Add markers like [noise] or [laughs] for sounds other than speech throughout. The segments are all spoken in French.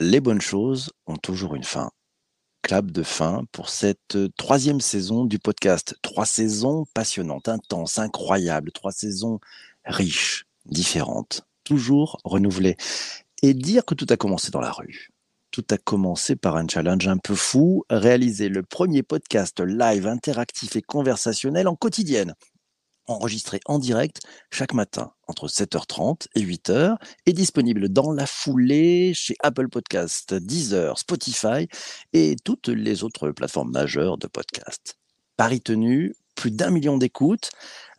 Les bonnes choses ont toujours une fin. Clap de fin pour cette euh, troisième saison du podcast. Trois saisons passionnantes, intenses, incroyables. Trois saisons riches, différentes, toujours renouvelées. Et dire que tout a commencé dans la rue. Tout a commencé par un challenge un peu fou, réaliser le premier podcast live interactif et conversationnel en quotidienne enregistré en direct chaque matin entre 7h30 et 8h et disponible dans la foulée chez Apple Podcast, Deezer, Spotify et toutes les autres plateformes majeures de podcast. Paris tenu, plus d'un million d'écoutes,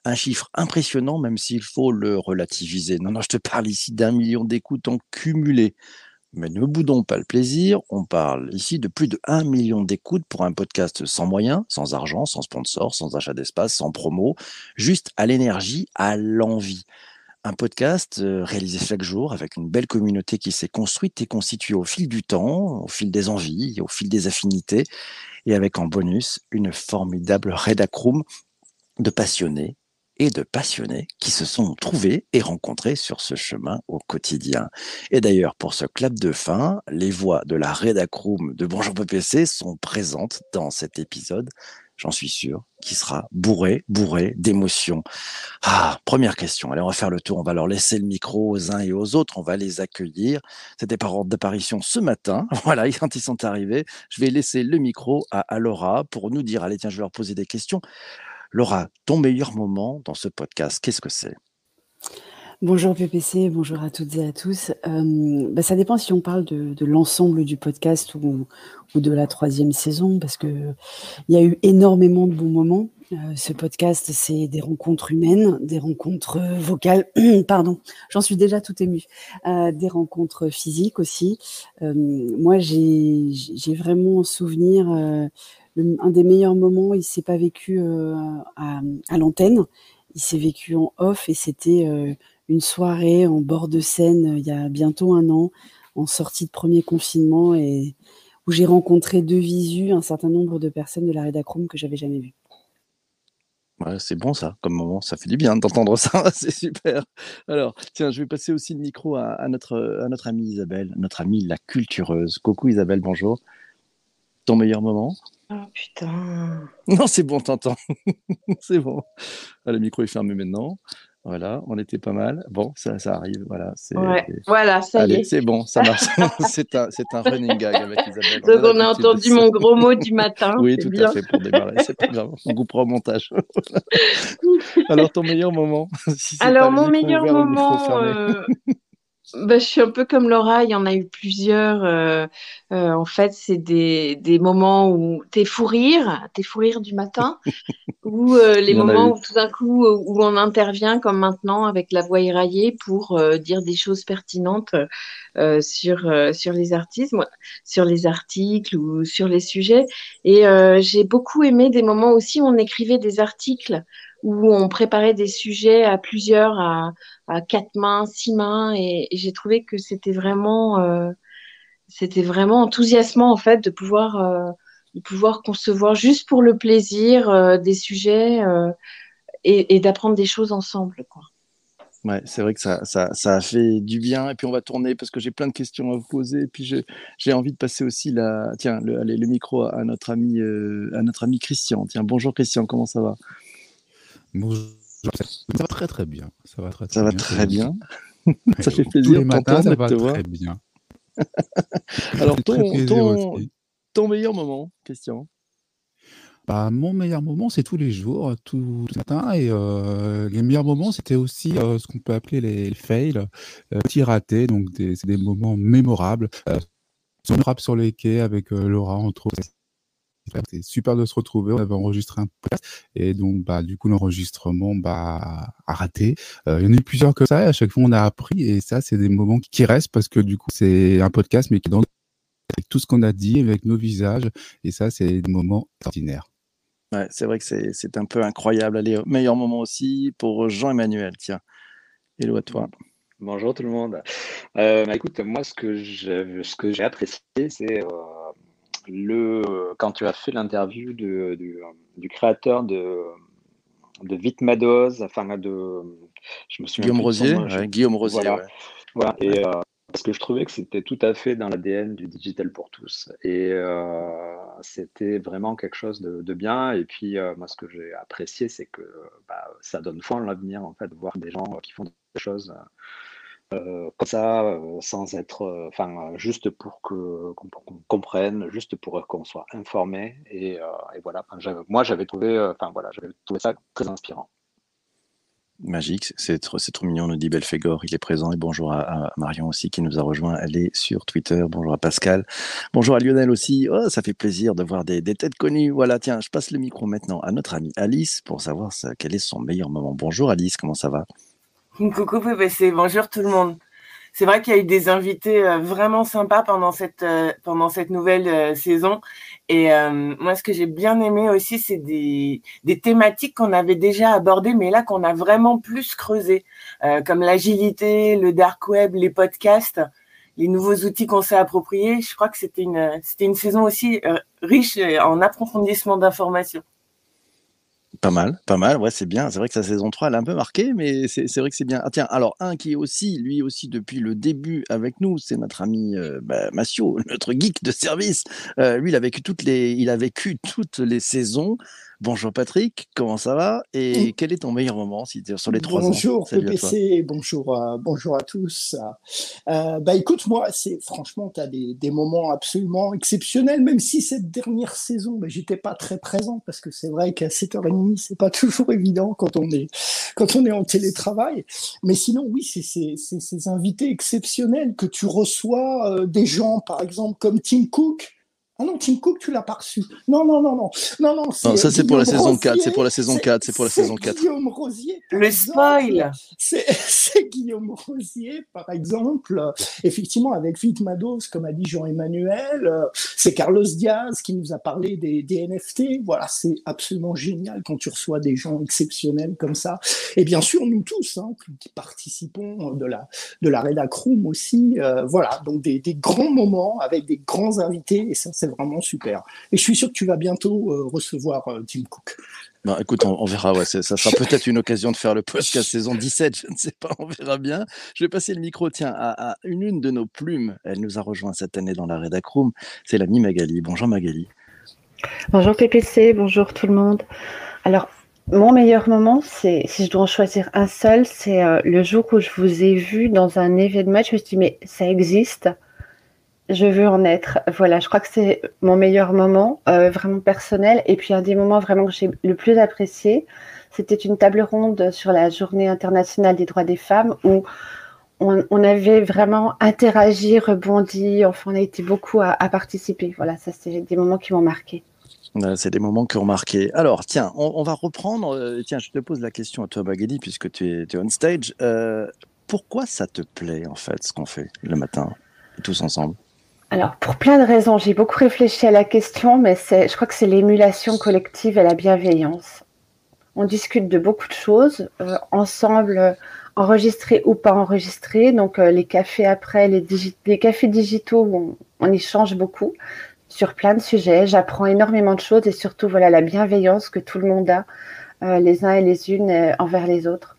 un chiffre impressionnant même s'il faut le relativiser. Non, non, je te parle ici d'un million d'écoutes en cumulé. Mais ne boudons pas le plaisir, on parle ici de plus de 1 million d'écoutes pour un podcast sans moyens, sans argent, sans sponsor, sans achat d'espace, sans promo, juste à l'énergie, à l'envie. Un podcast euh, réalisé chaque jour avec une belle communauté qui s'est construite et constituée au fil du temps, au fil des envies, au fil des affinités, et avec en bonus une formidable rédacroom de passionnés et de passionnés qui se sont trouvés et rencontrés sur ce chemin au quotidien. Et d'ailleurs, pour ce clap de fin, les voix de la Redacroom de Bonjour PPC sont présentes dans cet épisode, j'en suis sûr, qui sera bourré, bourré d'émotions. Ah, première question. Allez, on va faire le tour. On va leur laisser le micro aux uns et aux autres. On va les accueillir. C'était par ordre d'apparition ce matin. [laughs] Voilà, quand ils sont arrivés, je vais laisser le micro à, Laura pour nous dire, allez, tiens, je vais leur poser des questions. Laura, ton meilleur moment dans ce podcast, qu'est-ce que c'est? Bonjour PPC, bonjour à toutes et à tous. Bah, ça dépend si on parle de, l'ensemble du podcast ou, de la troisième saison, parce qu'il y a eu énormément de bons moments. Euh, ce podcast, c'est des rencontres humaines, des rencontres vocales, [clears throat] pardon, j'en suis déjà tout émue, euh, des rencontres physiques aussi. moi, j'ai vraiment souvenir un des meilleurs moments, il s'est pas vécu euh, à, l'antenne, il s'est vécu en off et c'était euh, une soirée en bord de Seine euh, il y a bientôt un an, en sortie de premier confinement et où j'ai rencontré de visu un certain nombre de personnes de la Redacroom que j'avais jamais vues. C'est bon ça, comme moment, ça fait du bien d'entendre ça, [laughs] c'est super. Alors, tiens, je vais passer aussi le micro à, à, notre, à notre amie Isabelle, notre amie la cultureuse. Coucou Isabelle, bonjour. Ton meilleur moment? Oh putain. Non, c'est bon, t'entends. [laughs] c'est bon. Ah, le micro est fermé maintenant. Voilà, on était pas mal. Bon, ça, ça arrive. Voilà, ouais, voilà ça y est. C'est bon, ça marche. [laughs] [laughs] c'est un, un, running gag avec Isabelle. Donc, on, a entendu mon gros mot du matin. oui, tout à fait, pour démarrer. C'est pas grave. On coupera au montage. [laughs] Alors, ton meilleur moment Alors, mon meilleur moment. Bah, je suis un peu comme Laura, il y en a eu plusieurs. Euh, euh, en fait, c'est des, des moments où t'es fou rire, t'es fou rire du matin, [laughs] ou euh, les moments où tout d'un coup où on intervient comme maintenant avec la voix éraillée pour dire des choses pertinentes sur sur les artistes, sur les articles ou sur les sujets. Et j'ai beaucoup aimé des moments aussi où on écrivait des articles où on préparait des sujets à plusieurs, à, quatre mains, six mains, et, j'ai trouvé que c'était vraiment, euh, c'était vraiment enthousiasmant en fait de pouvoir, euh, de pouvoir concevoir juste pour le plaisir euh, des sujets et, d'apprendre des choses ensemble, quoi. Ouais, c'est vrai que ça, ça, ça, a fait du bien. Et puis on va tourner parce que j'ai plein de questions à vous poser. Et puis j'ai envie de passer aussi la, tiens, le, allez, le micro à notre ami, à notre ami Christian. Tiens, bonjour Christian, comment ça va? Bonjour. Ça va très très bien. Ça va très, très ça va bien. Très bien. [laughs] ça fait plaisir. Tous les matins, ça va très bien. [laughs] Alors, ton, ton, ton, meilleur moment, question bah, Mon meilleur moment, c'est tous les jours, tout, tout matin. Et euh, les meilleurs moments, c'était aussi euh, ce qu'on peut appeler les, fails, euh, petits ratés. Donc, c'est des moments mémorables. Euh, mémorables sur les quais avec euh, Laura, entre autres c'était super de se retrouver. On avait enregistré un podcast et donc bah du coup l'enregistrement bah a raté. Euh, il y en a eu plusieurs comme ça. Et à chaque fois on a appris et ça c'est des moments qui restent parce que du coup c'est un podcast mais qui est dans avec tout ce qu'on a dit avec nos visages et ça c'est des moments extraordinaires. Ouais, c'est vrai que c'est un peu incroyable. Allez, meilleur moment aussi pour Jean-Emmanuel. Tiens, hello à toi. Bonjour tout le monde. Euh, bah, écoute, moi ce que j'ai apprécié, c'est euh, le, quand tu as fait l'interview du, du, créateur de, de Vitmados, enfin de, je me souviens Guillaume Rosier, Guillaume Rosier. Voilà. Et euh, parce que je trouvais que c'était tout à fait dans l'ADN du digital pour tous. Et euh, c'était vraiment quelque chose de, bien. Et puis, euh, moi, ce que j'ai apprécié, c'est que bah, ça donne foi en l'avenir, en fait, de voir des gens qui font des choses euh, comme ça, sans être, enfin, juste pour qu'on comprenne, juste pour qu'on soit informé. Et, voilà, moi, j'avais trouvé, enfin, voilà, j'avais trouvé ça très inspirant. Magique, c'est trop, mignon, nous dit Belfegor, il est présent. Et bonjour à, Marion aussi qui nous a rejoint. Elle est sur Twitter. Bonjour à Pascal. Bonjour à Lionel aussi. Oh, ça fait plaisir de voir des, têtes connues. Voilà, tiens, je passe le micro maintenant à notre amie Alice pour savoir quel est son meilleur moment. Bonjour Alice, comment ça va? Coucou PPC, bonjour tout le monde c'est vrai qu'il y a eu des invités euh, vraiment sympas pendant cette, euh, pendant cette nouvelle euh, saison. Et moi, ce que j'ai bien aimé aussi, c'est des, des thématiques qu'on avait déjà abordées, mais là qu'on a vraiment plus creusé, comme l'agilité, le dark web, les podcasts, les nouveaux outils qu'on s'est appropriés. Je crois que c'était une, c'était une saison aussi riche en approfondissement d'informations. Pas mal, pas mal, ouais, c'est bien. C'est vrai que sa saison 3, elle a un peu marqué, mais c'est vrai que c'est bien. Ah, tiens, alors, un qui est aussi, lui aussi, depuis le début avec nous, c'est notre ami euh, bah, Massio, [laughs] notre geek de service. Euh, lui, il a vécu toutes les, il a vécu toutes les saisons. Bonjour Patrick, comment ça va Et quel est ton meilleur moment si sur les trois Bonjour PPC, bonjour, euh, bonjour à tous. Euh, bah écoute, moi, c'est franchement, tu as des, des, moments absolument exceptionnels, même si cette dernière saison, bah, j'étais pas très présent parce que c'est vrai qu'à 7h30, c'est pas [laughs] toujours évident quand on est, quand on est en télétravail. Mais sinon, oui, c'est ces invités exceptionnels que tu reçois, euh, des gens, par exemple, comme Tim Cook, ah non, Tim Cook, tu l'as pas reçu. Non, non, non, non. Non, non, non ça c'est pour la saison 4. C'est pour la saison 4. C'est pour la saison 4. Guillaume Rosier. Le spoil. C'est Guillaume Rosier, par exemple. Effectivement, avec Vite Mados, comme a dit Jean-Emmanuel. C'est Carlos Diaz qui nous a parlé des, des NFT. Voilà, c'est absolument génial quand tu reçois des gens exceptionnels comme ça. Et bien sûr, nous tous, hein, qui participons de la, de la Redac Room aussi. Euh, voilà, donc des, des grands moments avec des grands invités. Et ça, c'est vraiment super. Et je suis sûr que tu vas bientôt euh, recevoir euh, Tim Cook. Non, écoute, on, verra. Ouais, ça sera [laughs] peut-être une occasion de faire le podcast saison 17. Je ne sais pas, on verra bien. Je vais passer le micro, tiens, à, une, une de nos plumes. Elle nous a rejoint cette année dans la Redac Room. C'est l'amie Magali. Bonjour Magali. Bonjour PPC, bonjour tout le monde. Alors, mon meilleur moment, c'est, si je dois en choisir un seul, c'est euh, le jour où je vous ai vu dans un événement. Je me suis dit, mais ça existe? Je veux en être. Voilà, je crois que c'est mon meilleur moment, euh, vraiment personnel. Et puis un des moments vraiment que j'ai le plus apprécié, c'était une table ronde sur la Journée internationale des droits des femmes où on, avait vraiment interagi, rebondi. Enfin, on a été beaucoup à, participer. Voilà, ça c'est des moments qui m'ont marqué. C'est des moments qui ont marqué. Alors, tiens, on, va reprendre. Euh, tiens, je te pose la question à toi, puisque tu es, on stage. Euh, pourquoi ça te plaît, en fait, ce qu'on fait le matin, tous ensemble? Alors, pour plein de raisons, j'ai beaucoup réfléchi à la question, mais je crois que c'est l'émulation collective et la bienveillance. On discute de beaucoup de choses, euh, ensemble, enregistrés ou pas enregistrés. Donc, euh, les cafés après, les, les cafés digitaux, on, on, échange beaucoup sur plein de sujets. J'apprends énormément de choses et surtout, voilà, la bienveillance que tout le monde a, euh, les uns et les unes envers les autres.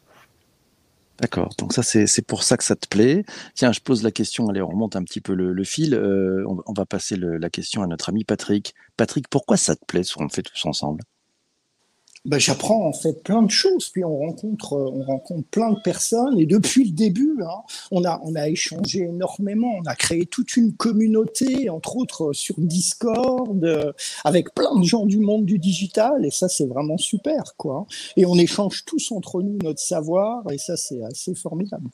D'accord. Donc ça, c'est pour ça que ça te plaît. Tiens, je pose la question. Allez, on remonte un petit peu le, fil. Euh, on, va passer la question à notre ami Patrick. Patrick, pourquoi ça te plaît ce qu'on fait tous ensemble? Ben, j'apprends en fait plein de choses, puis on rencontre, euh, on rencontre plein de personnes, et depuis le début, hein, on, a, on a échangé énormément, on a créé toute une communauté, entre autres sur Discord, euh, avec plein de gens du monde du digital, et ça c'est vraiment super, quoi. Et on échange tous entre nous notre savoir, et ça c'est assez formidable.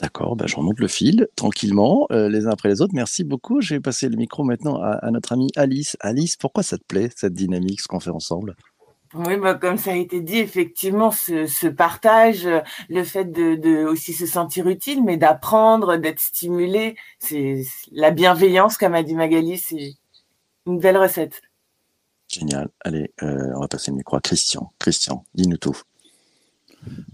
D'accord, ben je remonte le fil tranquillement, euh, les uns après les autres. Merci beaucoup. Je vais passer le micro maintenant à, à notre amie Alice. Alice, pourquoi ça te plaît, cette dynamique, ce qu'on fait ensemble? Oui, bah, comme ça a été dit, effectivement, ce, ce partage, le fait de, de, aussi se sentir utile, mais d'apprendre, d'être stimulé, c'est la bienveillance, comme a dit Magali, c'est une belle recette. Génial. Allez, euh, on va passer le micro à Christian. Christian, dis-nous tout.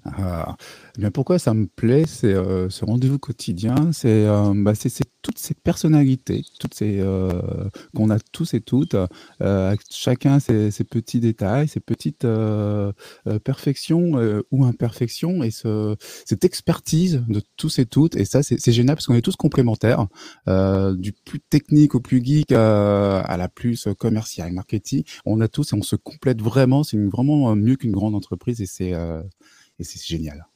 Ah, Eh bien, pourquoi ça me plaît, c'est euh, ce rendez-vous quotidien, c'est euh, bah, toutes ces personnalités, toutes ces euh, qu'on a tous et toutes, chacun ses, ses, petits détails, ses petites perfections ou imperfections, et ce, cette expertise de tous et toutes. Et ça, c'est génial parce qu'on est tous complémentaires, du plus technique au plus geek à la plus commerciale, marketing. On a tous et on se complète vraiment. C'est vraiment mieux qu'une grande entreprise et c'est et c'est génial.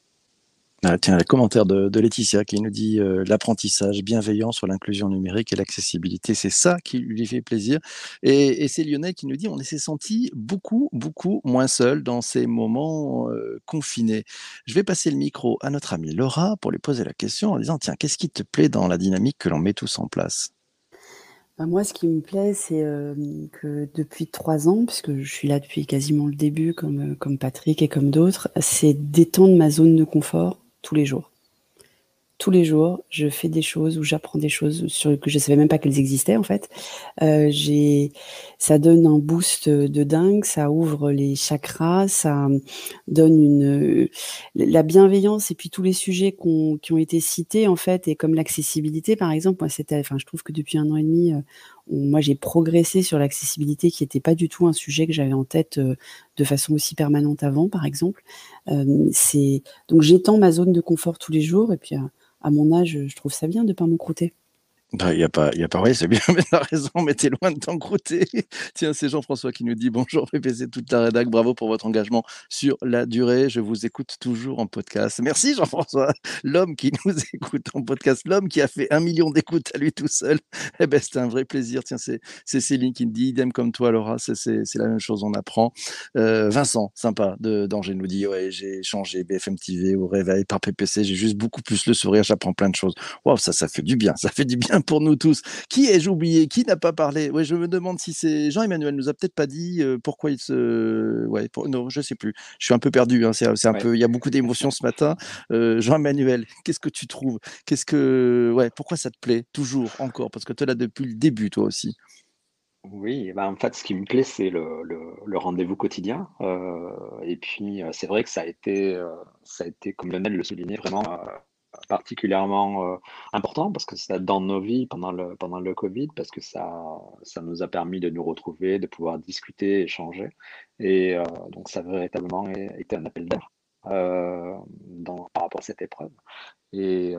Ah, tiens, le commentaire de, Laetitia qui nous dit euh, l'apprentissage bienveillant sur l'inclusion numérique et l'accessibilité, c'est ça qui lui fait plaisir. Et, c'est Lionel qui nous dit on s'est senti beaucoup, beaucoup moins seul dans ces moments euh, confinés. Je vais passer le micro à notre amie Laura pour lui poser la question en disant tiens, qu'est-ce qui te plaît dans la dynamique que l'on met tous en place? Bah, moi, ce qui me plaît, c'est euh, que depuis trois ans, puisque je suis là depuis quasiment le début, comme, comme Patrick et comme d'autres, c'est d'étendre ma zone de confort tous les jours. Tous les jours, je fais des choses ou j'apprends des choses sur que je savais même pas qu'elles existaient en fait. Euh, j'ai, ça donne un boost de dingue, ça ouvre les chakras, ça donne une la bienveillance et puis tous les sujets qui ont été cités en fait et comme l'accessibilité par exemple. Moi, c'était, enfin, je trouve que depuis un an et demi, euh, moi j'ai progressé sur l'accessibilité qui n'était pas du tout un sujet que j'avais en tête euh, de façon aussi permanente avant, par exemple. Euh, c'est donc j'étends ma zone de confort tous les jours et puis à, mon âge, je trouve ça bien de pas m'encrouter. Il bah, n'y a pas, y a pas, oui, c'est bien, [laughs] mais t'as raison, mais t'es loin de t'encrouter. [laughs] Tiens, c'est Jean-François qui nous dit bonjour [laughs] PPC, toute la rédac, bravo pour votre engagement sur la durée. Je vous écoute toujours en podcast. Merci Jean-François, l'homme qui nous écoute en podcast, l'homme qui a fait un million d'écoutes à lui tout seul. Eh ben, c'est un vrai plaisir. Tiens, c'est, Céline qui me dit idem comme toi, Laura, c'est, la même chose, on apprend. Euh, Vincent, sympa, de d'Angers nous dit ouais, j'ai changé BFM TV au réveil par PPC, j'ai juste beaucoup plus le sourire, j'apprends plein de choses. Waouh, ça, ça fait du bien, ça fait du bien [laughs] pour nous tous. Qui ai-je oublié? Qui n'a pas parlé? Ouais, je me demande si c'est Jean-Emmanuel nous a peut-être pas dit euh, pourquoi il se. Ouais, non, je sais plus. Je suis un peu perdu. Hein, c'est, un peu. Il y a beaucoup d'émotions ce matin. Euh, Jean-Emmanuel, qu'est-ce que tu trouves? Qu'est-ce que ouais Pourquoi ça te plaît toujours encore? Parce que tu là depuis le début, toi aussi. Oui, bah en fait, ce qui me plaît, c'est le, le, rendez-vous quotidien. Euh, et puis, c'est vrai que ça a été, ça a été, comme Lionel le soulignait, vraiment particulièrement euh, important parce que ça dans nos vies pendant le, pendant le Covid, parce que ça, ça nous a permis de nous retrouver, de pouvoir discuter, échanger. Et euh, donc, ça a véritablement été un appel d'air euh, par rapport à cette épreuve. Et,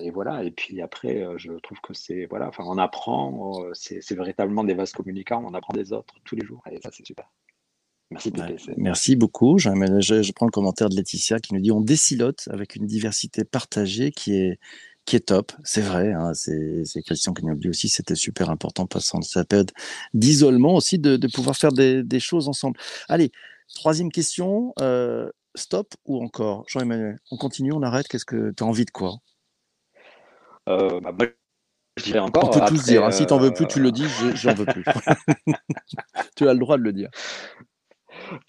et, voilà. Et puis après, je trouve que c'est voilà. Enfin, on apprend. c'est véritablement des vases communicants. On apprend des autres tous les jours. Et ça, c'est super. Merci, beaucoup. Je, prends le commentaire de Laetitia qui nous dit on décilote avec une diversité partagée qui est qui est top, c'est vrai. Hein, c'est Christian qui nous dit aussi, c'était super important passant cette période d'isolement aussi de, pouvoir faire des, choses ensemble. Allez, troisième question. Euh, stop ou encore? Jean-Emmanuel, on continue, on arrête? Qu'est-ce que tu as envie de quoi? Euh, bah, je dirais encore. On peut tous dire. Hein, si tu n'en veux plus, tu le dis. J'en veux plus. [laughs] tu as le droit de le dire.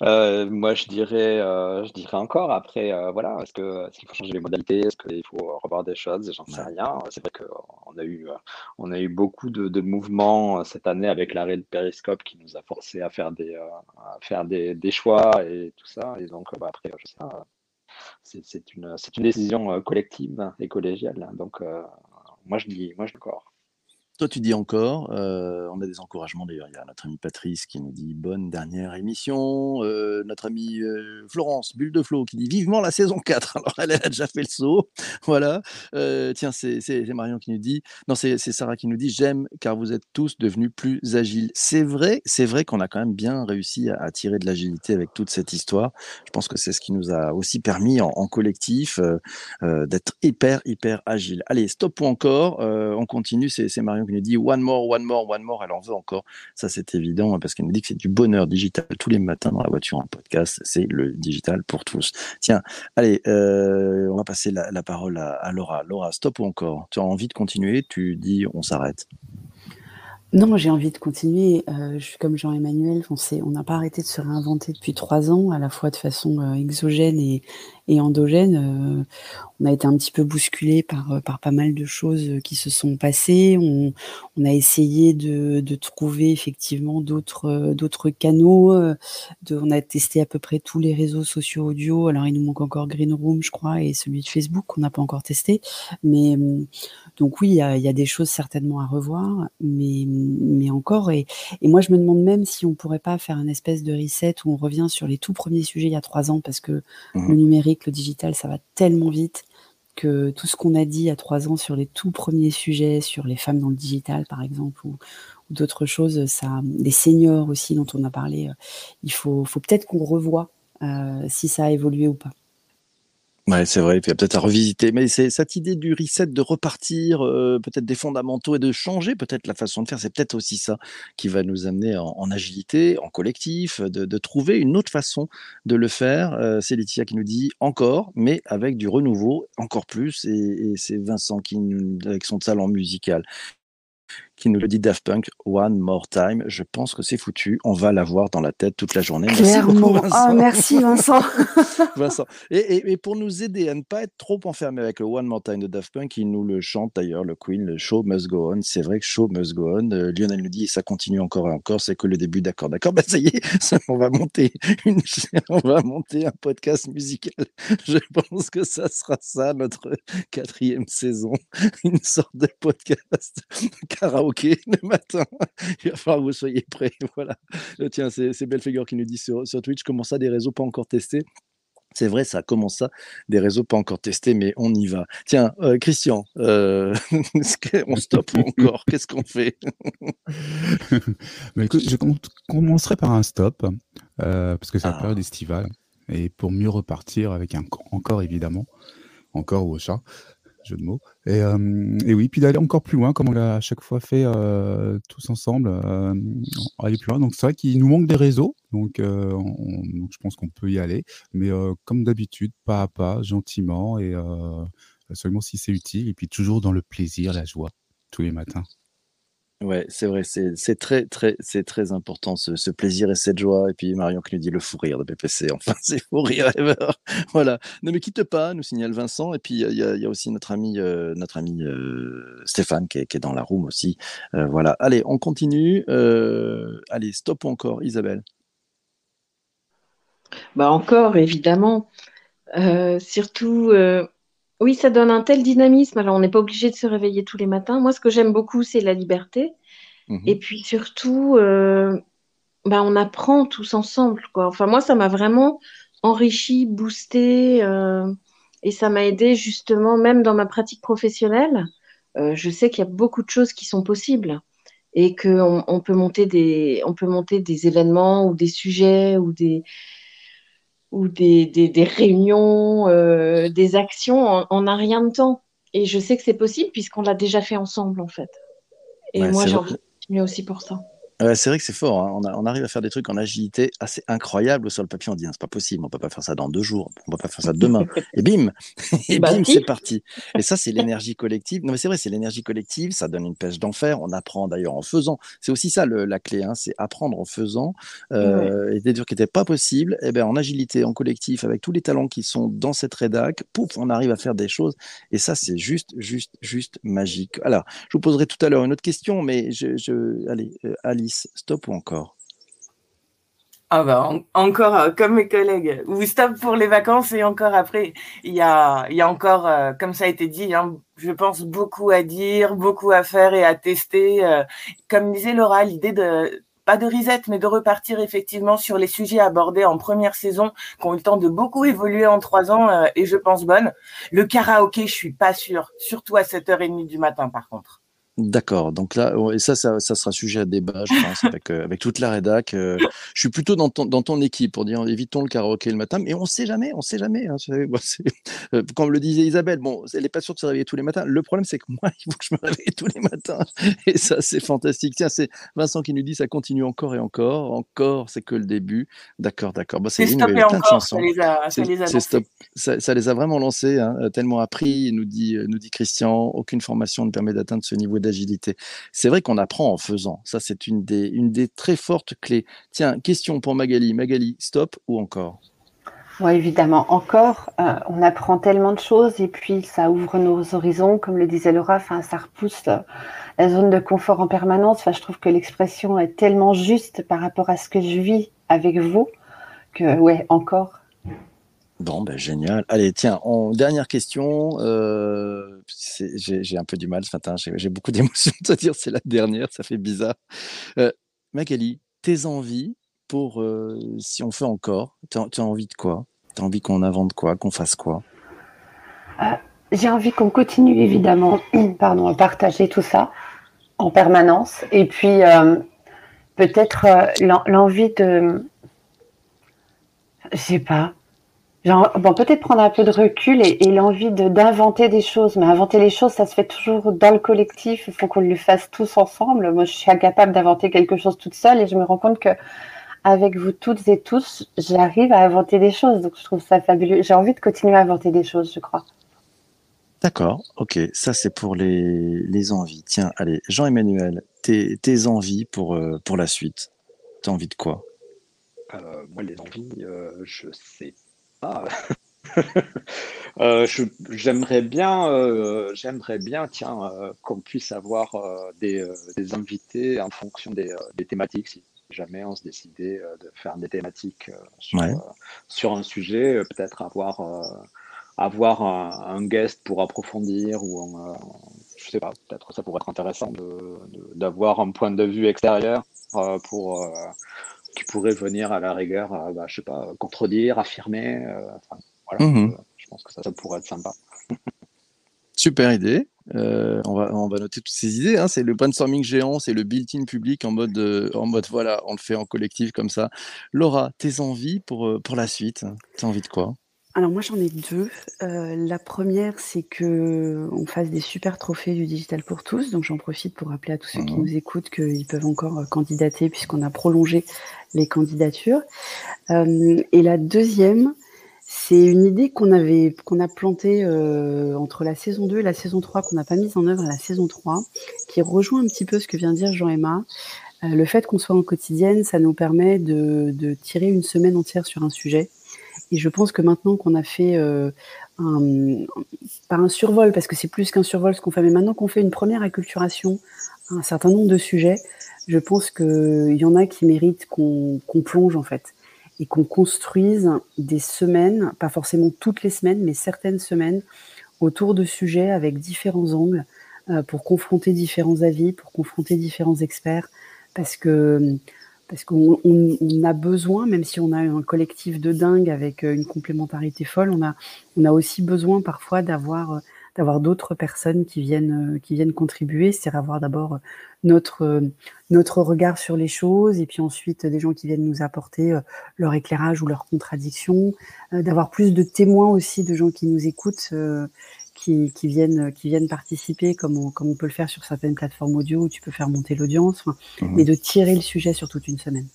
Euh, moi, je dirais, euh, je dirais encore. Après, euh, voilà, est-ce que, qu'il faut changer les modalités Est-ce qu'il faut revoir des choses J'en sais rien. C'est vrai qu'on a eu, on a eu beaucoup de, de mouvements cette année avec l'arrêt de Periscope qui nous a forcé à faire des, à faire des, des choix et tout ça. Et donc, bah, après, je sais pas, c'est, une, c'est une décision collective et collégiale. Donc, moi, je dis, moi, je dis encore. Toi, tu dis encore, euh, on a des encouragements d'ailleurs. Il y a notre ami Patrice qui nous dit bonne dernière émission. Euh, notre amie euh, Florence, Bulle de Flo, qui dit vivement la saison 4. [laughs] Alors, elle, a déjà fait le saut. [laughs] Voilà. tiens, c'est Marion qui nous dit, non, c'est Sarah qui nous dit j'aime car vous êtes tous devenus plus agiles. C'est vrai, c'est vrai qu'on a quand même bien réussi à, tirer de l'agilité avec toute cette histoire. Je pense que c'est ce qui nous a aussi permis en, en collectif d'être hyper, hyper agile. Allez, stop ou encore. on continue. C'est Marion qui nous dit one more, one more, one more, elle en veut encore. Ça, c'est évident hein, parce qu'elle nous dit que c'est du bonheur digital tous les matins dans la voiture en podcast. C'est le digital pour tous. Tiens, allez, euh, on va passer la, parole à, Laura. Laura, stop ou encore? Tu as envie de continuer? Tu dis on s'arrête non, j'ai envie de continuer. Euh, je suis comme Jean-Emmanuel, on n'a pas arrêté de se réinventer depuis trois ans, à la fois de façon euh, exogène et, et endogène, on a été un petit peu bousculé par, par pas mal de choses qui se sont passées. On, on a essayé de, de trouver effectivement d'autres d'autres canaux. De, on a testé à peu près tous les réseaux sociaux audio. Alors il nous manque encore Green Room, je crois, et celui de Facebook qu'on n'a pas encore testé. Mais donc oui, il y a, y a, des choses certainement à revoir, mais, mais encore. Et, et moi, je me demande même si on pourrait pas faire un espèce de reset où on revient sur les tout premiers sujets il y a trois ans, parce que mmh le numérique, le digital, ça va tellement vite que tout ce qu'on a dit a trois ans sur les tout premiers sujets, sur les femmes dans le digital par exemple, ou, d'autres choses, ça, les seniors aussi dont on a parlé, euh, il faut, faut peut-être qu'on revoie euh, si ça a évolué ou pas. Ouais, c'est vrai, il y a peut-être à revisiter. Mais c'est cette idée du reset, de repartir, euh, peut-être des fondamentaux et de changer peut-être la façon de faire. C'est peut-être aussi ça qui va nous amener en, agilité, en collectif, de, trouver une autre façon de le faire. Euh, c'est Laetitia qui nous dit encore, mais avec du renouveau, encore plus. Et, et c'est Vincent qui nous, avec son talent musical qui nous le dit Daft Punk, One More Time. Je pense que c'est foutu. On va l'avoir dans la tête toute la journée. Merci beaucoup, Vincent. Oh, merci, Vincent. [laughs] Vincent. Et, et, pour nous aider à ne pas être trop enfermé avec le One More Time de Daft Punk, il nous le chante d'ailleurs, le Queen, le Show Must Go On. C'est vrai que Show Must Go On. Euh, Lionel nous dit, ça continue encore et encore, c'est que le début, d'accord, d'accord. [laughs] Bah, ça y est, on va monter une, on va monter un podcast musical. [laughs] Je pense que ça sera ça, notre quatrième saison. Une sorte de podcast karaoké [laughs] le matin. Il va falloir que vous soyez prêts. [laughs] Voilà. Euh, tiens, c'est Belfegor qui nous dit sur, sur Twitch comment ça, des réseaux pas encore testés? C'est vrai, ça commence ça, des réseaux pas encore testés, mais on y va. Tiens, euh, Christian, euh, [laughs] on stoppe encore? Qu'est-ce qu'on fait? Bah, écoute, Je commencerai par un stop, parce que c'est la ah. période estivale, et pour mieux repartir avec un encore évidemment, encore au chat jeu de mots. Et, et oui, puis d'aller encore plus loin, comme on l'a à chaque fois fait tous ensemble, aller plus loin. Donc c'est vrai qu'il nous manque des réseaux, donc, je pense qu'on peut y aller, mais comme d'habitude, pas à pas, gentiment, et seulement si c'est utile, et puis toujours dans le plaisir, la joie, tous les matins. Ouais, c'est vrai, c'est très, c'est très important ce, plaisir et cette joie. Et puis Marion qui nous dit le fou rire de PPC. Enfin, [laughs] c'est fou rire ever. [laughs] Voilà. Ne me quitte pas, nous signale Vincent. Et puis il y, a, aussi notre ami, euh, notre ami euh, Stéphane qui est, dans la room aussi. Euh, voilà. Allez, on continue. allez, stop encore, Isabelle. Bah encore, évidemment. surtout oui, ça donne un tel dynamisme. Alors, on n'est pas obligé de se réveiller tous les matins. Moi, ce que j'aime beaucoup, c'est la liberté. Mhm. Et puis surtout, euh, bah, on apprend tous ensemble. Quoi. Enfin, moi, ça m'a vraiment enrichi, boosté. Euh, et ça m'a aidé justement, même dans ma pratique professionnelle. Euh, je sais qu'il y a beaucoup de choses qui sont possibles et qu'on on peut, monter des, on peut monter des événements ou des sujets ou des, ou des, des, réunions, euh, des actions en, un rien de temps. Et je sais que c'est possible puisqu'on l'a déjà fait ensemble, en fait. Et moi, j'ai envie de continuer aussi pour ça c'est vrai que c'est fort. Hein. On, arrive à faire des trucs en agilité assez incroyables sur le papier. On dit, hein, c'est pas possible, on peut pas faire ça dans deux jours, on peut pas faire ça demain. et bim, [laughs] et bah bim, c'est parti. Et ça, c'est l'énergie collective. Non, mais c'est vrai, c'est l'énergie collective. Ça donne une pêche d'enfer. On apprend d'ailleurs en faisant. C'est aussi ça la clé, hein, c'est apprendre en faisant. Euh, Et des trucs qui n'étaient pas possibles, et eh ben en agilité, en collectif, avec tous les talents qui sont dans cette rédac, pouf, on arrive à faire des choses. Et ça, c'est juste, juste, juste magique. Alors, je vous poserai tout à l'heure une autre question, mais je, je allez, euh, Alice stop ou encore? Ah bah encore euh, comme mes collègues, ou stop pour les vacances et encore après, il y a, encore, euh, comme ça a été dit, hein, je pense beaucoup à dire, beaucoup à faire et à tester. Euh, comme disait Laura, l'idée de pas de reset, mais de repartir effectivement sur les sujets abordés en première saison, qui ont eu le temps de beaucoup évoluer en trois ans et je pense bonne. Le karaoké, je suis pas sûre, surtout à 7h30 du matin par contre. D'accord. Donc là, et ça, ça, sera sujet à débat, je pense, [laughs] avec, euh, avec toute la rédac. Euh. je suis plutôt dans ton, dans ton équipe pour dire évitons le karaoké le matin, mais on sait jamais, on sait jamais. Hein, euh, comme le disait Isabelle, bon, elle n'est pas sûre de se réveiller tous les matins. Le problème, c'est que moi, [laughs] il faut que je me réveille tous les matins. Et ça, c'est fantastique. Tiens, c'est Vincent qui nous dit ça continue encore et encore. Encore, c'est que le début. D'accord, d'accord. Bah, c'est plein de chansons. Ça les a, ça les a, ça, ça les a vraiment lancés, hein, tellement appris, nous dit, nous dit Christian. Aucune formation ne permet d'atteindre ce niveau d'agilité. C'est vrai qu'on apprend en faisant. Ça, c'est une des, une des très fortes clés. Tiens, question pour Magali. Magali, stop ou encore? Oui, évidemment. Encore, euh, on apprend tellement de choses et puis ça ouvre nos horizons, comme le disait Laura, enfin, ça repousse euh, la zone de confort en permanence. Enfin, je trouve que l'expression est tellement juste par rapport à ce que je vis avec vous que, ouais, encore. Bon, ben, génial. Allez, tiens, en dernière question. Euh, j'ai un peu du mal ce matin. J'ai beaucoup [laughs] d'émotions de te dire c'est la dernière. Ça fait bizarre. Euh, Magali, tes envies pour euh, si on fait encore Tu as, envie de quoi? Tu as envie qu'on invente quoi Qu'on fasse quoi? J'ai envie qu'on continue évidemment [clears throat] pardon, à partager tout ça en permanence. Et puis peut-être l'envie de. Je sais pas bon, peut-être prendre un peu de recul et, l'envie d'inventer des choses. Mais inventer les choses, ça se fait toujours dans le collectif. Il faut qu'on le fasse tous ensemble. Moi, je suis incapable d'inventer quelque chose toute seule et je me rends compte que avec vous toutes et tous, j'arrive à inventer des choses. Donc, je trouve ça fabuleux. J'ai envie de continuer à inventer des choses, je crois. D'accord, ok, ça c'est pour les, les, envies. Tiens, allez, Jean-Emmanuel, tes, tes, envies pour, euh, pour la suite, tu as envie de quoi? Euh, Moi, les envies, euh, je sais ah. [laughs] Euh, j'aimerais bien, euh, j'aimerais bien, tiens, euh, qu'on puisse avoir des, invités en fonction des, thématiques. Si jamais on se décidait de faire des thématiques sur, un sujet, peut-être avoir, avoir un, guest pour approfondir ou je sais pas, peut-être ça pourrait être intéressant d'avoir un point de vue extérieur pour qui pourrait venir à la rigueur, euh, bah, je sais pas, contredire, affirmer. Euh, voilà, mhm. euh, je pense que ça, ça pourrait être sympa. Super idée. on, va, on va noter toutes ces idées. Hein. C'est le brainstorming géant, c'est le built-in public en mode, en mode voilà, on le fait en collectif comme ça. Laura, tes envies pour, pour la suite Tu as envie de quoi? Alors moi j'en ai deux. Euh, la première, c'est que on fasse des super trophées du digital pour tous. Donc j'en profite pour rappeler à tous ceux qui mmh nous écoutent qu'ils peuvent encore euh, candidater puisqu'on a prolongé les candidatures. Euh, et la deuxième, c'est une idée qu'on avait qu'on a plantée entre la saison 2 et la saison 3, qu'on n'a pas mise en œuvre à la saison 3, qui rejoint un petit peu ce que vient de dire Jean-Emma. le fait qu'on soit en quotidienne, ça nous permet de, de tirer une semaine entière sur un sujet et je pense que maintenant qu'on a fait euh, un, pas un survol, parce que c'est plus qu'un survol ce qu'on fait, mais maintenant qu'on fait une première acculturation à un certain nombre de sujets, je pense qu'il y en a qui méritent qu'on plonge en fait et qu'on construise des semaines, pas forcément toutes les semaines, mais certaines semaines autour de sujets avec différents angles euh, pour confronter différents avis, pour confronter différents experts, parce que parce qu'on a besoin, même si on a un collectif de dingue avec euh, une complémentarité folle, on a, on aussi besoin parfois d'avoir euh, d'avoir d'autres personnes qui viennent euh, qui viennent contribuer, c'est-à-dire avoir d'abord notre notre regard sur les choses et puis ensuite des gens qui viennent nous apporter leur éclairage ou leur contradiction, d'avoir plus de témoins aussi de gens qui nous écoutent qui, viennent, qui viennent participer, comme on, comme on peut le faire sur certaines plateformes audio où tu peux faire monter l'audience, mhm. mais de tirer le sujet sur toute une semaine.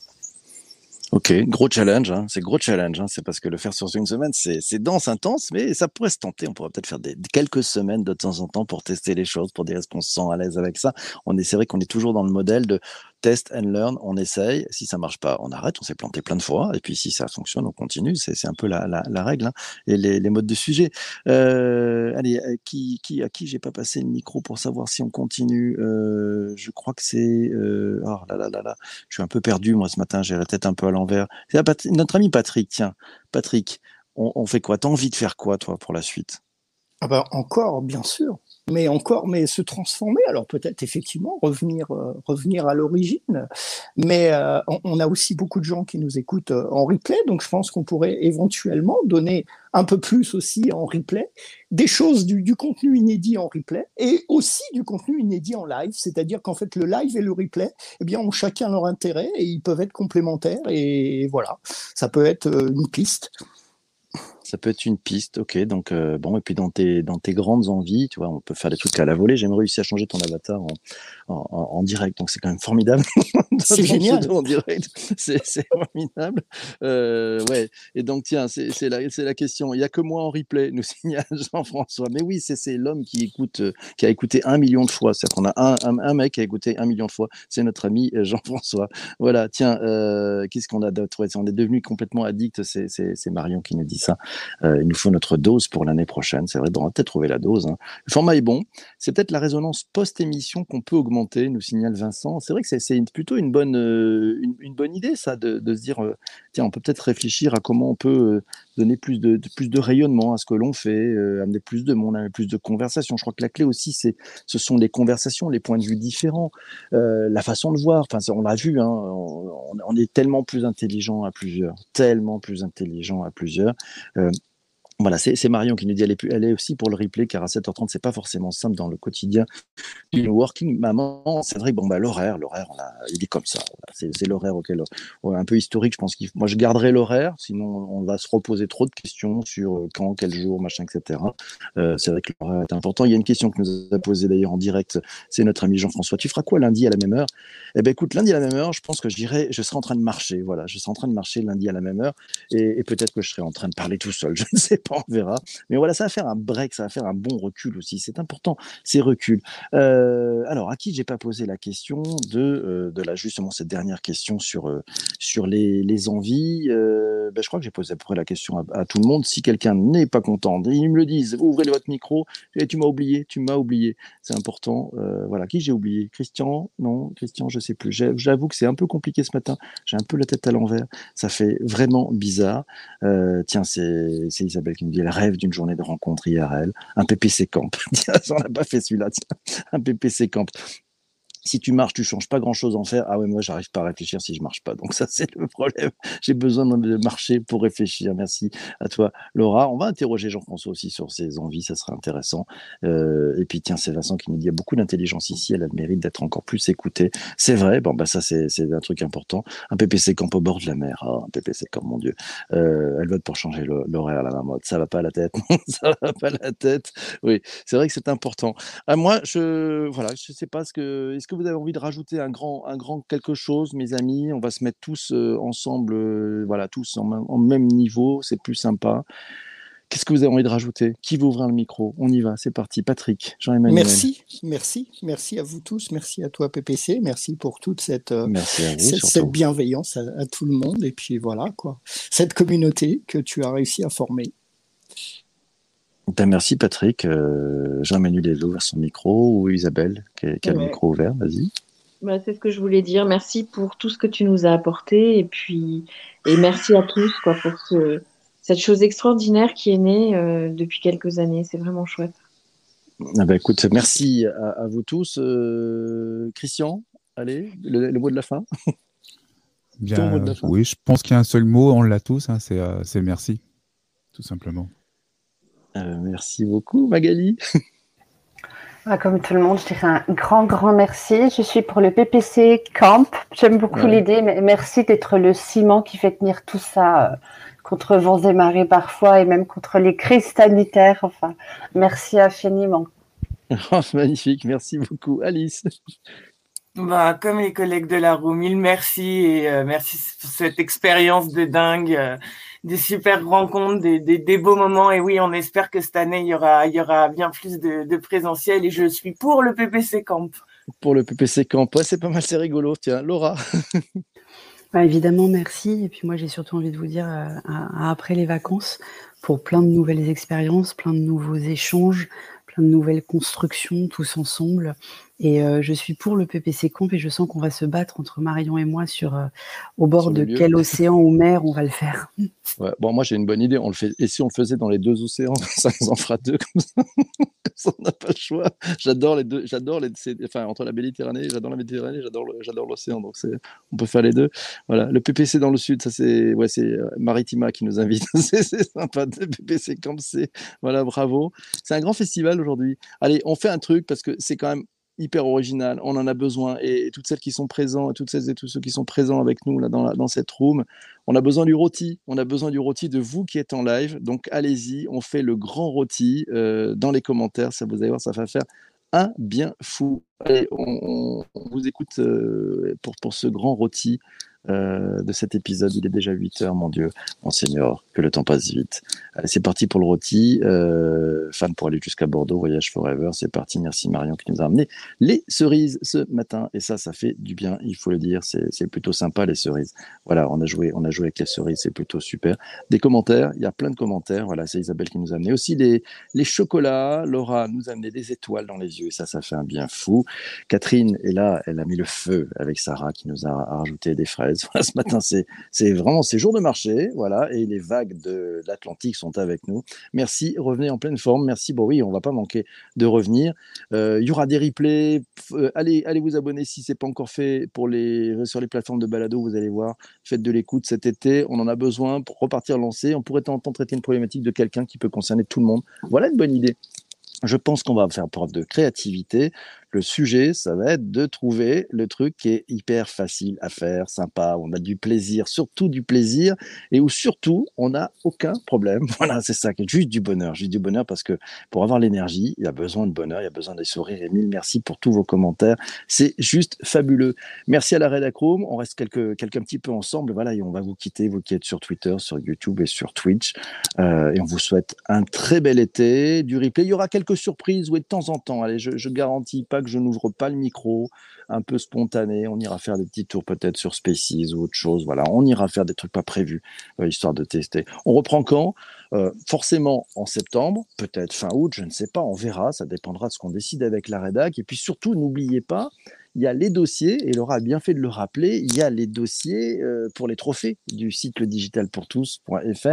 Ok, gros challenge, hein. c'est gros challenge. Hein. C'est parce que le faire sur une semaine, c'est dense, intense, mais ça pourrait se tenter. On pourrait peut-être faire des, quelques semaines de temps en temps pour tester les choses, pour dire est-ce qu'on se sent à l'aise avec ça. On est, c'est vrai qu'on est toujours dans le modèle de test and learn, on essaye. Si ça marche pas, on arrête. On s'est planté plein de fois. Et puis si ça fonctionne, on continue. C'est un peu la, la, règle hein. et les, les, modes de sujet. Euh, allez, euh, qui, qui, à qui j'ai pas passé le micro pour savoir si on continue euh, Je crois que c'est. Oh là là là là. Je suis un peu perdu moi ce matin. J'ai la tête un peu à l'envers. C'est notre ami Patrick. Tiens, Patrick, on, on fait quoi? T'as envie de faire quoi toi pour la suite? Ah ben encore, bien sûr mais encore, mais se transformer. Alors peut-être effectivement revenir, euh, revenir à l'origine. Mais euh, on, a aussi beaucoup de gens qui nous écoutent euh, en replay, donc je pense qu'on pourrait éventuellement donner un peu plus aussi en replay des choses du, du, contenu inédit en replay et aussi du contenu inédit en live. C'est-à-dire qu'en fait le live et le replay, eh bien, ont chacun leur intérêt et ils peuvent être complémentaires. Et voilà, ça peut être une piste. Ça peut être une piste, ok. Donc, euh, bon, et puis dans tes, dans tes grandes envies, tu vois, on peut faire des trucs à la volée. J'aimerais réussi à changer ton avatar en, en, en direct, donc c'est quand même formidable. [laughs] c'est génial. En direct, c'est formidable. Euh, ouais, et donc, tiens, c'est la, la question. Il n'y a que moi en replay, nous [laughs] signale Jean-François. Mais oui, c'est l'homme qui écoute, euh, qui a écouté un million de fois. C'est-à-dire qu'on a un, un, mec qui a écouté un million de fois. C'est notre ami euh, Jean-François. Voilà, tiens, qu'est-ce qu'on a d'autre? On est devenu complètement addict. C'est Marion qui nous dit ça. Euh, il nous faut notre dose pour l'année prochaine. C'est vrai, on va peut-être trouver la dose. Hein. Le format est bon. C'est peut-être la résonance post-émission qu'on peut augmenter, nous signale Vincent. C'est vrai que c'est plutôt une bonne, euh, une, bonne idée, ça, de, se dire, euh, tiens, on peut peut-être réfléchir à comment on peut donner plus de, plus de rayonnement à ce que l'on fait, amener plus de monde, amener plus de conversations. Je crois que la clé aussi, ce sont les conversations, les points de vue différents, la façon de voir. Enfin, on l'a vu, hein, on, est tellement plus intelligent à plusieurs, tellement plus intelligent à plusieurs. Voilà, c'est Marion qui nous dit elle est, aussi pour le replay car à 7h30 c'est pas forcément simple dans le quotidien d'une working maman. C'est vrai bon bah l'horaire, l'horaire il est comme ça. C'est l'horaire auquel un peu historique. Je pense qu'il moi je garderai l'horaire, sinon on va se reposer trop de questions sur euh, quand, quel jour, machin, etc. Euh, c'est vrai que l'horaire est important. Il y a une question que nous a posée d'ailleurs en direct. C'est notre ami Jean-François. Tu feras quoi lundi à la même heure? Eh ben écoute, lundi à la même heure, je pense que j'irai, je serai en train de marcher. Voilà, je serai en train de marcher lundi à la même heure et peut-être que je serai en train de parler tout seul. [laughs] Je ne sais pas [laughs] on verra. Mais voilà, ça va faire un break, ça va faire un bon recul aussi. C'est important, ces reculs. Euh, alors, à qui j'ai pas posé la question de, euh, de la, justement cette dernière question sur, euh, sur les, les envies ben, Je crois que j'ai posé à peu près la question à, tout le monde. Si quelqu'un n'est pas content, ils me le disent, ouvrez votre micro, et tu m'as oublié, tu m'as oublié. C'est important. voilà, qui j'ai oublié? Christian? Non, Christian, je sais plus. J'avoue que c'est un peu compliqué ce matin. J'ai un peu la tête à l'envers. Ça fait vraiment bizarre. tiens, c'est Isabelle qui me dit le rêve d'une journée de rencontre IRL, un PPC Camp. [laughs] on n'a pas fait celui-là, un PPC Camp si tu marches, tu changes pas grand-chose en faire. Ah ouais, moi, j'arrive pas à réfléchir si je marche pas. Donc [laughs] ça, c'est le problème. J'ai besoin de marcher pour réfléchir. Merci à toi, Laura. On va interroger Jean-François aussi sur ses envies. Ça serait intéressant. Euh, et puis, tiens, c'est Vincent qui nous dit, il y a beaucoup d'intelligence ici. Elle a le mérite d'être encore plus écoutée. C'est vrai. Bon, bah, ça, c'est un truc important. Un PPC camp au bord de la mer. Ah, un PPC camp, mon Dieu. Euh, elle vote pour changer l'horaire, la marmotte. Ça va pas à la tête. [laughs] ça va pas à la tête. Oui, c'est vrai que c'est important. À ah, moi, je, voilà, je sais pas ce que, que vous avez envie de rajouter un grand, un grand quelque chose, mes amis? On va se mettre tous euh, ensemble, euh, voilà, tous en, même niveau, c'est plus sympa. Qu'est-ce que vous avez envie de rajouter? Qui veut ouvrir le micro? On y va, c'est parti. Patrick, Jean-Emmanuel. Merci, merci, merci à vous tous, merci à toi PPC, merci pour toute cette, euh, cette, bienveillance à, tout le monde et puis voilà quoi, cette communauté que tu as réussi à former. Ben, merci Patrick. Euh, Jean-Emmanuel ouvert son micro ou Isabelle qui, a le micro ouvert, vas-y. Bah, c'est ce que je voulais dire. Merci pour tout ce que tu nous as apporté et puis et merci à tous quoi, pour cette chose extraordinaire qui est née euh, depuis quelques années. C'est vraiment chouette. Ah ben, écoute, merci à, vous tous. Euh, Christian, allez, le, mot de la fin. Bien, Oui, je pense qu'il y a un seul mot, on l'a tous, hein, euh, c'est merci, tout simplement. Euh, merci beaucoup, Magali. Ah, comme tout le monde, je dirais un grand, grand merci. Je suis pour le PPC Camp. J'aime beaucoup l'idée, mais merci d'être le ciment qui fait tenir tout ça euh, contre vents et marées parfois et même contre les crises sanitaires. Enfin, merci infiniment. [laughs] Oh, magnifique, merci beaucoup. Alice bah, comme les collègues de la roue, mille merci et euh, merci pour cette expérience de dingue, euh, des super rencontres, des, des, beaux moments. Et oui, on espère que cette année, il y aura, il y aura bien plus de, de présentiel et je suis pour le PPC Camp. Pour le PPC Camp, ouais, c'est pas mal, c'est rigolo. Tiens, Laura. [laughs] Bah, évidemment, merci. Et puis moi, j'ai surtout envie de vous dire, euh, après les vacances, pour plein de nouvelles expériences, plein de nouveaux échanges, plein de nouvelles constructions, tous ensemble. Et euh, je suis pour le PPC Comp et je sens qu'on va se battre entre Marion et moi sur euh, au bord de quel océan ou mer on va le faire. Ouais, bon, moi j'ai une bonne idée. On le fait. Et si on le faisait dans les deux océans, [laughs] ça nous en fera deux comme ça. [laughs] on n'a pas le choix. J'adore les deux. J'adore les. Enfin, entre la Méditerranée, j'adore la Méditerranée, j'adore l'océan. Donc on peut faire les deux. Voilà. Le PPC dans le sud, ça c'est, ouais, c'est euh, Maritima qui nous invite. [laughs] c'est sympa. Le PPC Camp, c'est voilà, bravo. C'est un grand festival aujourd'hui. Allez, on fait un truc parce que c'est quand même hyper original. On en a besoin. Et, toutes celles qui sont présentes, toutes celles et tous ceux qui sont présents avec nous là dans, cette room, on a besoin du rôti. On a besoin du rôti de vous qui êtes en live. Donc allez-y, on fait le grand rôti euh, dans les commentaires. Ça vous allez voir, ça va faire un bien fou. Allez, on, vous écoute euh, pour ce grand rôti euh, de cet épisode. Il est déjà 8 heures, mon Dieu, Monseigneur, que le temps passe vite. C'est parti pour le rôti. Euh, fan pour aller jusqu'à Bordeaux, Voyage Forever, c'est parti. Merci Marion qui nous a amené les cerises ce matin. Et ça, ça fait du bien, il faut le dire. C'est plutôt sympa, les cerises. Voilà, on a joué, on a joué avec les cerises, c'est plutôt super. Des commentaires, il y a plein de commentaires. Voilà, c'est Isabelle qui nous a amené aussi les, les chocolats. Laura nous a amené des étoiles dans les yeux et ça, ça fait un bien fou. Catherine est là, elle a mis le feu avec Sarah qui nous a rajouté des fraises [laughs] ce matin, c'est vraiment ces jours de marché, voilà, et les vagues de l'Atlantique sont avec nous. Merci, revenez en pleine forme. Merci, bon oui, on va pas manquer de revenir. Euh, il y aura des replays. Euh, allez, allez vous abonner si c'est pas encore fait pour les sur les plateformes de balado. Vous allez voir, faites de l'écoute cet été. On en a besoin pour repartir lancer. On pourrait tenter traiter une problématique de quelqu'un qui peut concerner tout le monde. Voilà une bonne idée. Je pense qu'on va faire preuve de créativité. Le sujet, ça va être de trouver le truc qui est hyper facile à faire, sympa, où on a du plaisir, surtout du plaisir, et où surtout on n'a aucun problème. [laughs] Voilà, c'est ça, juste du bonheur, juste du bonheur, parce que pour avoir l'énergie, il y a besoin de bonheur, il y a besoin des sourires. Et mille merci pour tous vos commentaires, c'est juste fabuleux. Merci à la Redachrome, on reste quelques, quelques petit peu ensemble, voilà, et on va vous quitter, vous qui êtes sur Twitter, sur YouTube et sur Twitch, euh, et on vous souhaite un très bel été, du replay. Il y aura quelques surprises, oui, de temps en temps. Allez, je, je garantis pas que je n'ouvre pas le micro, un peu spontané. On ira faire des petits tours peut-être sur Spaces ou autre chose. Voilà, on ira faire des trucs pas prévus, euh, histoire de tester. On reprend quand? Euh, Forcément en septembre, peut-être fin août, je ne sais pas, on verra. Ça dépendra de ce qu'on décide avec la rédac. Et puis surtout, n'oubliez pas, il y a les dossiers, et Laura a bien fait de le rappeler, il y a les dossiers euh, pour les trophées du site ledigitalpourtous.fr.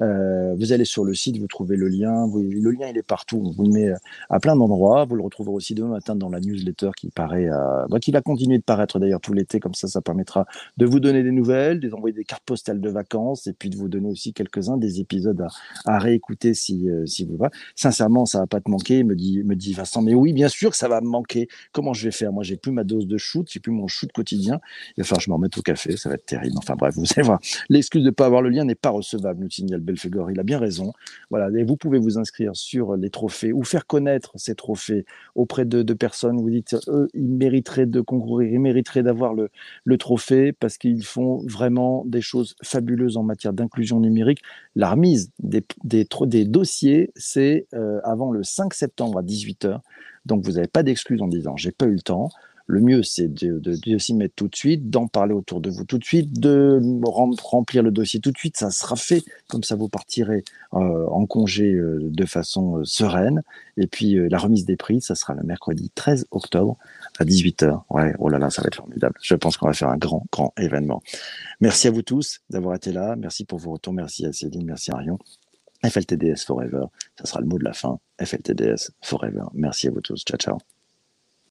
Euh, vous allez sur le site, vous trouvez le lien. le lien, il est partout. On vous le met euh, à plein d'endroits. Vous le retrouverez aussi demain matin dans la newsletter qui paraît, bah, qui va continuer de paraître d'ailleurs tout l'été. Comme ça, ça permettra de vous donner des nouvelles, de vous envoyer des cartes postales de vacances et puis de vous donner aussi quelques-uns des épisodes à, réécouter si, si vous va. Sincèrement, ça va pas te manquer, me dit, me dit Vincent. Mais oui, bien sûr que ça va me manquer. Comment je vais faire? Moi, j'ai ma dose de shoot, j'ai plus mon shoot quotidien. Il va falloir que je me remette au café, ça va être terrible. Enfin bref, vous allez voir. L'excuse de ne pas avoir le lien n'est pas recevable, nous signale Belfegor. Il a bien raison. Voilà, et vous pouvez vous inscrire sur les trophées ou faire connaître ces trophées auprès de, personnes. Vous dites, eux, ils mériteraient de concourir, ils mériteraient d'avoir le, le trophée parce qu'ils font vraiment des choses fabuleuses en matière d'inclusion numérique. La remise des, des, des dossiers, c'est euh, avant le 5 septembre à 18h. Donc vous n'avez pas d'excuse en disant j'ai pas eu le temps. Le mieux, c'est de, s'y mettre tout de suite, d'en parler autour de vous tout de suite, de remplir le dossier tout de suite. Ça sera fait. Comme ça, vous partirez euh, en congé euh, de façon euh, sereine. Et puis, la remise des prix, ça sera le mercredi 13 octobre à 18h. Ouais, oh là là, ça va être formidable. Je pense qu'on va faire un grand, grand événement. Merci à vous tous d'avoir été là. Merci pour vos retours. Merci à Céline. Merci à Rion. FLTDS Forever, ça sera le mot de la fin. FLTDS Forever. Merci à vous tous. Ciao, ciao.